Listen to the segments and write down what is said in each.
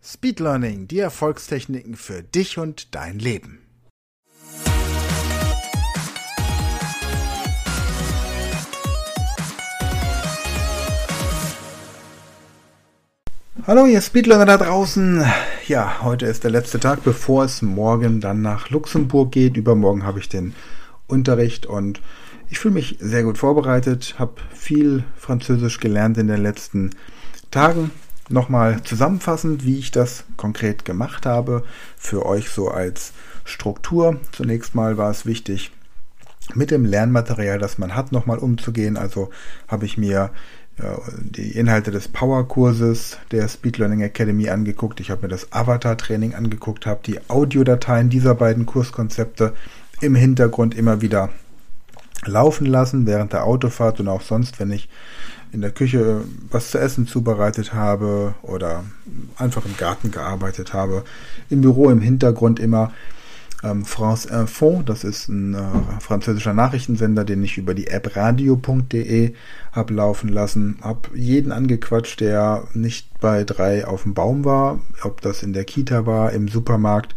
Speed Learning, die Erfolgstechniken für dich und dein Leben. Hallo, ihr Speedlearner da draußen. Ja, heute ist der letzte Tag, bevor es morgen dann nach Luxemburg geht. Übermorgen habe ich den Unterricht und ich fühle mich sehr gut vorbereitet, habe viel Französisch gelernt in den letzten Tagen. Nochmal zusammenfassend, wie ich das konkret gemacht habe, für euch so als Struktur. Zunächst mal war es wichtig, mit dem Lernmaterial, das man hat, nochmal umzugehen. Also habe ich mir die Inhalte des Power-Kurses der Speed Learning Academy angeguckt. Ich habe mir das Avatar-Training angeguckt, habe die Audiodateien dieser beiden Kurskonzepte im Hintergrund immer wieder laufen lassen, während der Autofahrt und auch sonst, wenn ich in der Küche was zu essen zubereitet habe oder einfach im Garten gearbeitet habe. Im Büro im Hintergrund immer ähm, France Info, das ist ein äh, französischer Nachrichtensender, den ich über die App radio.de habe laufen lassen. Habe jeden angequatscht, der nicht bei drei auf dem Baum war, ob das in der Kita war, im Supermarkt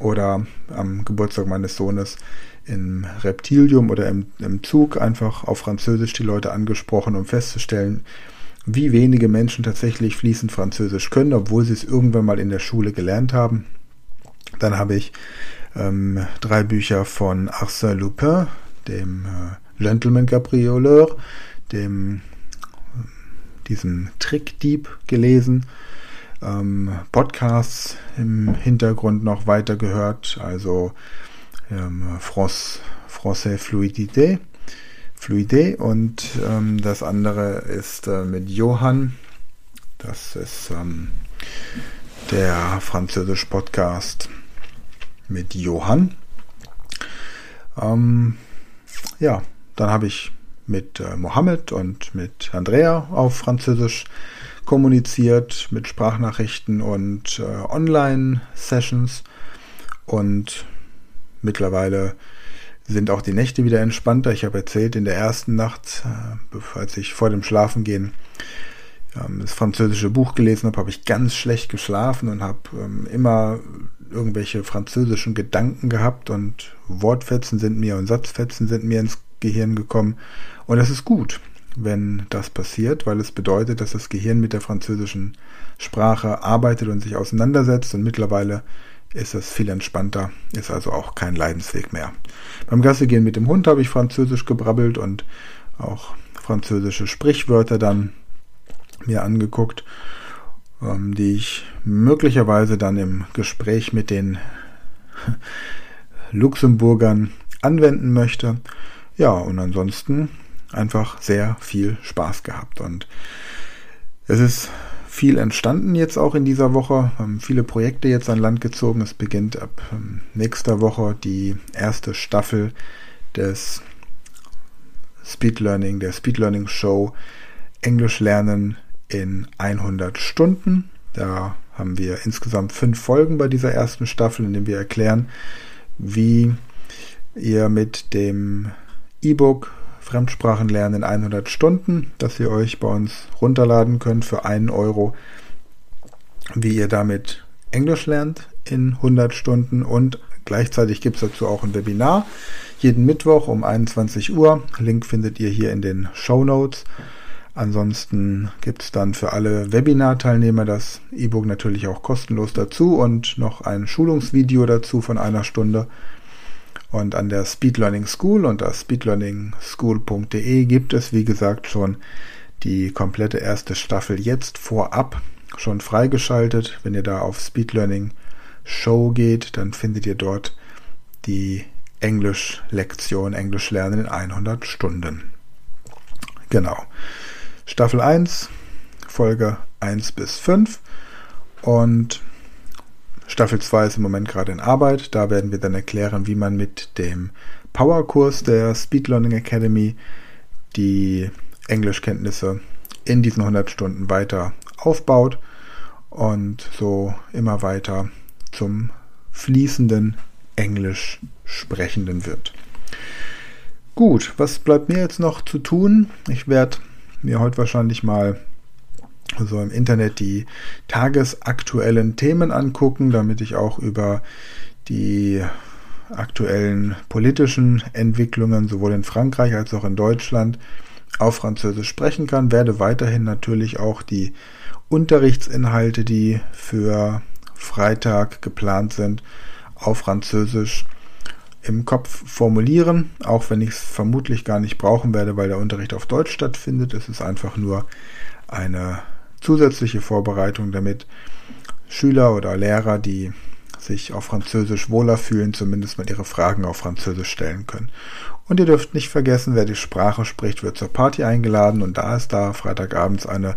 oder am Geburtstag meines Sohnes im Reptilium oder im, im Zug einfach auf Französisch die Leute angesprochen, um festzustellen, wie wenige Menschen tatsächlich fließend Französisch können, obwohl sie es irgendwann mal in der Schule gelernt haben. Dann habe ich ähm, drei Bücher von Arsène Lupin, dem äh, Gentleman Cabrioleur, dem diesem Trickdieb gelesen, ähm, Podcasts im Hintergrund noch weiter gehört, also ähm, Français Fluidité, Fluidé und ähm, das andere ist äh, mit Johann, das ist ähm, der französische Podcast mit Johann. Ähm, ja, dann habe ich mit äh, Mohammed und mit Andrea auf Französisch kommuniziert, mit Sprachnachrichten und äh, Online-Sessions. Und mittlerweile sind auch die Nächte wieder entspannter. Ich habe erzählt, in der ersten Nacht, äh, als ich vor dem Schlafengehen ähm, das französische Buch gelesen habe, habe ich ganz schlecht geschlafen und habe ähm, immer irgendwelche französischen Gedanken gehabt und Wortfetzen sind mir und Satzfetzen sind mir ins Gehirn gekommen. Und das ist gut, wenn das passiert, weil es bedeutet, dass das Gehirn mit der französischen Sprache arbeitet und sich auseinandersetzt und mittlerweile ist es viel entspannter, ist also auch kein Leidensweg mehr. Beim Gassegehen mit dem Hund habe ich Französisch gebrabbelt und auch französische Sprichwörter dann mir angeguckt, ähm, die ich möglicherweise dann im Gespräch mit den Luxemburgern anwenden möchte. Ja, und ansonsten einfach sehr viel Spaß gehabt. Und es ist viel entstanden jetzt auch in dieser Woche. Haben viele Projekte jetzt an Land gezogen. Es beginnt ab ähm, nächster Woche die erste Staffel des Speed Learning, der Speed Learning Show Englisch lernen in 100 Stunden. Da haben wir insgesamt fünf Folgen bei dieser ersten Staffel, in denen wir erklären, wie ihr mit dem E-Book Fremdsprachenlernen in 100 Stunden, das ihr euch bei uns runterladen könnt für einen Euro, wie ihr damit Englisch lernt in 100 Stunden und gleichzeitig gibt es dazu auch ein Webinar jeden Mittwoch um 21 Uhr. Link findet ihr hier in den Show Notes. Ansonsten gibt es dann für alle Webinar-Teilnehmer das E-Book natürlich auch kostenlos dazu und noch ein Schulungsvideo dazu von einer Stunde. Und an der Speed Learning School unter speedlearningschool.de gibt es, wie gesagt, schon die komplette erste Staffel jetzt vorab schon freigeschaltet. Wenn ihr da auf Speed Learning Show geht, dann findet ihr dort die Englisch-Lektion Englisch lernen in 100 Stunden. Genau. Staffel 1, Folge 1 bis 5. Und Staffel 2 ist im Moment gerade in Arbeit. Da werden wir dann erklären, wie man mit dem Powerkurs der Speed Learning Academy die Englischkenntnisse in diesen 100 Stunden weiter aufbaut und so immer weiter zum fließenden Englisch sprechenden wird. Gut, was bleibt mir jetzt noch zu tun? Ich werde mir heute wahrscheinlich mal so im Internet die tagesaktuellen Themen angucken, damit ich auch über die aktuellen politischen Entwicklungen sowohl in Frankreich als auch in Deutschland auf Französisch sprechen kann. Werde weiterhin natürlich auch die Unterrichtsinhalte, die für Freitag geplant sind, auf Französisch im Kopf formulieren, auch wenn ich es vermutlich gar nicht brauchen werde, weil der Unterricht auf Deutsch stattfindet. Es ist einfach nur eine zusätzliche Vorbereitung, damit Schüler oder Lehrer, die sich auf Französisch wohler fühlen, zumindest mal ihre Fragen auf Französisch stellen können. Und ihr dürft nicht vergessen, wer die Sprache spricht, wird zur Party eingeladen und da es da Freitagabends eine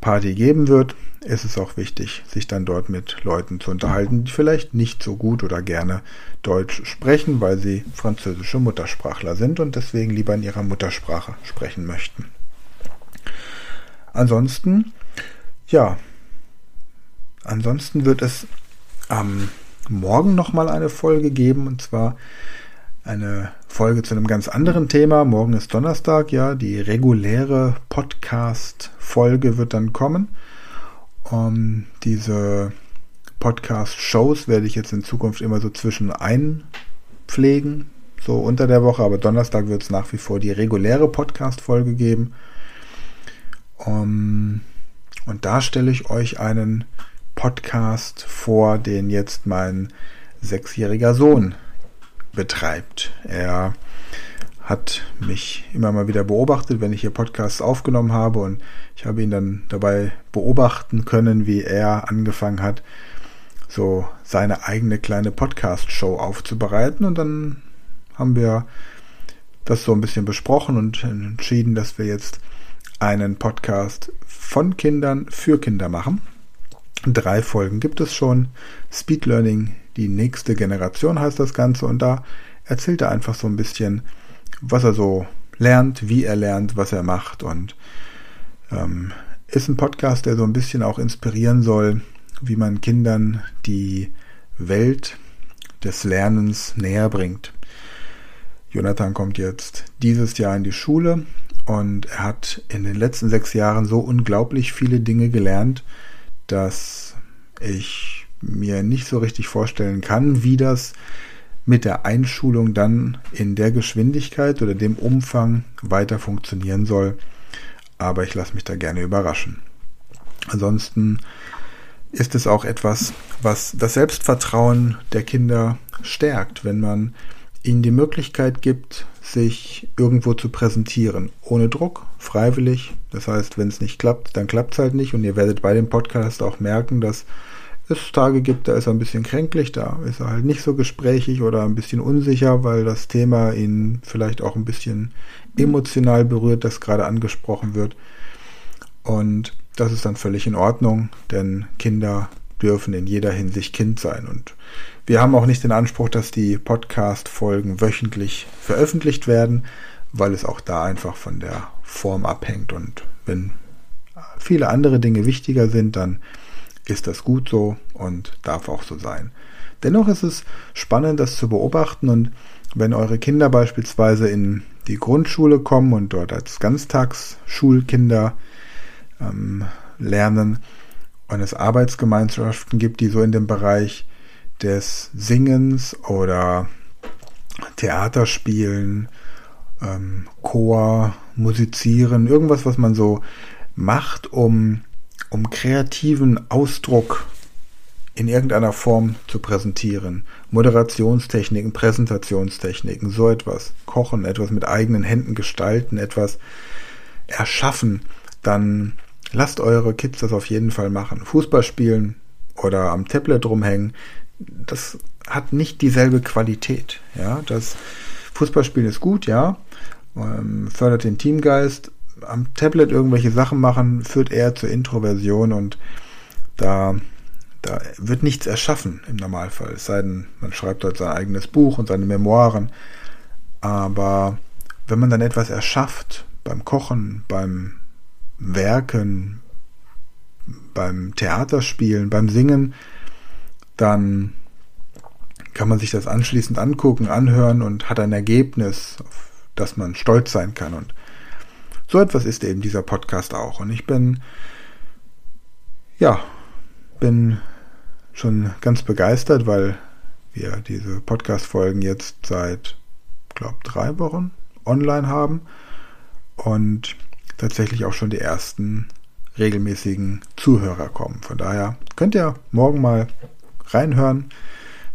Party geben wird, ist es auch wichtig, sich dann dort mit Leuten zu unterhalten, die vielleicht nicht so gut oder gerne Deutsch sprechen, weil sie französische Muttersprachler sind und deswegen lieber in ihrer Muttersprache sprechen möchten. Ansonsten, ja, ansonsten wird es am Morgen nochmal eine Folge geben und zwar eine Folge zu einem ganz anderen Thema. Morgen ist Donnerstag, ja, die reguläre Podcast-Folge wird dann kommen. Um, diese Podcast-Shows werde ich jetzt in Zukunft immer so zwischen einpflegen, so unter der Woche, aber Donnerstag wird es nach wie vor die reguläre Podcast-Folge geben. Um, und da stelle ich euch einen Podcast vor, den jetzt mein sechsjähriger Sohn betreibt. Er hat mich immer mal wieder beobachtet, wenn ich hier Podcasts aufgenommen habe und ich habe ihn dann dabei beobachten können, wie er angefangen hat, so seine eigene kleine Podcast-Show aufzubereiten und dann haben wir das so ein bisschen besprochen und entschieden, dass wir jetzt einen Podcast von Kindern für Kinder machen. Drei Folgen gibt es schon. Speed Learning, die nächste Generation heißt das Ganze. Und da erzählt er einfach so ein bisschen, was er so lernt, wie er lernt, was er macht. Und ähm, ist ein Podcast, der so ein bisschen auch inspirieren soll, wie man Kindern die Welt des Lernens näher bringt. Jonathan kommt jetzt dieses Jahr in die Schule und er hat in den letzten sechs Jahren so unglaublich viele Dinge gelernt, dass ich mir nicht so richtig vorstellen kann, wie das mit der Einschulung dann in der Geschwindigkeit oder dem Umfang weiter funktionieren soll. Aber ich lasse mich da gerne überraschen. Ansonsten ist es auch etwas, was das Selbstvertrauen der Kinder stärkt, wenn man ihnen die Möglichkeit gibt, sich irgendwo zu präsentieren. Ohne Druck, freiwillig. Das heißt, wenn es nicht klappt, dann klappt es halt nicht. Und ihr werdet bei dem Podcast auch merken, dass es Tage gibt, da ist er ein bisschen kränklich, da ist er halt nicht so gesprächig oder ein bisschen unsicher, weil das Thema ihn vielleicht auch ein bisschen emotional berührt, das gerade angesprochen wird. Und das ist dann völlig in Ordnung, denn Kinder dürfen in jeder Hinsicht Kind sein. Und wir haben auch nicht den Anspruch, dass die Podcast-Folgen wöchentlich veröffentlicht werden, weil es auch da einfach von der Form abhängt. Und wenn viele andere Dinge wichtiger sind, dann ist das gut so und darf auch so sein. Dennoch ist es spannend, das zu beobachten und wenn eure Kinder beispielsweise in die Grundschule kommen und dort als Ganztagsschulkinder ähm, lernen und es Arbeitsgemeinschaften gibt, die so in dem Bereich des Singens oder Theaterspielen, ähm, Chor, Musizieren, irgendwas, was man so macht, um, um kreativen Ausdruck in irgendeiner Form zu präsentieren. Moderationstechniken, Präsentationstechniken, so etwas. Kochen, etwas mit eigenen Händen gestalten, etwas erschaffen, dann lasst eure Kids das auf jeden Fall machen. Fußball spielen oder am Tablet rumhängen, das hat nicht dieselbe Qualität. Ja, das Fußballspielen ist gut, ja, ähm, fördert den Teamgeist. Am Tablet irgendwelche Sachen machen führt eher zur Introversion und da Da wird nichts erschaffen im Normalfall. Es sei denn, man schreibt dort sein eigenes Buch und seine Memoiren. Aber wenn man dann etwas erschafft, beim Kochen, beim Werken, beim Theaterspielen, beim Singen, dann kann man sich das anschließend angucken, anhören und hat ein Ergebnis, auf das man stolz sein kann. Und so etwas ist eben dieser Podcast auch. Und ich bin, ja, bin schon ganz begeistert, weil wir diese Podcast-Folgen jetzt seit, glaube drei Wochen online haben und tatsächlich auch schon die ersten regelmäßigen Zuhörer kommen. Von daher könnt ihr morgen mal reinhören,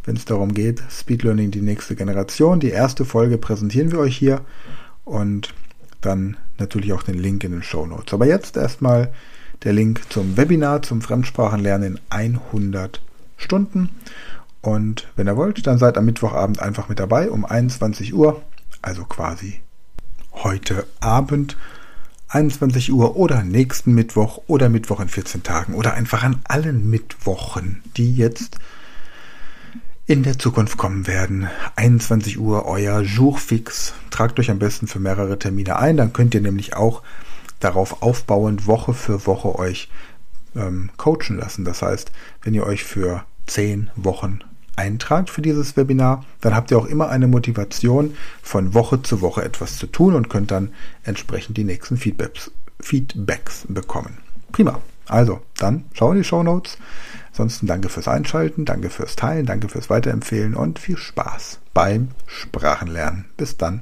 wenn es darum geht, Speed Learning die nächste Generation. Die erste Folge präsentieren wir euch hier und dann natürlich auch den Link in den Show Notes. Aber jetzt erstmal der Link zum Webinar zum Fremdsprachenlernen in 100 Stunden. Und wenn ihr wollt, dann seid am Mittwochabend einfach mit dabei um 21 Uhr, also quasi heute Abend. 21 Uhr oder nächsten Mittwoch oder Mittwoch in 14 Tagen oder einfach an allen Mittwochen, die jetzt in der Zukunft kommen werden. 21 Uhr euer Jour fix. Tragt euch am besten für mehrere Termine ein, dann könnt ihr nämlich auch darauf aufbauend Woche für Woche euch ähm, coachen lassen. Das heißt, wenn ihr euch für 10 Wochen eintragt für dieses Webinar, dann habt ihr auch immer eine Motivation, von Woche zu Woche etwas zu tun und könnt dann entsprechend die nächsten Feedbacks, Feedbacks bekommen. Prima. Also, dann schau in die Show Notes. Ansonsten danke fürs Einschalten, danke fürs Teilen, danke fürs Weiterempfehlen und viel Spaß beim Sprachenlernen. Bis dann.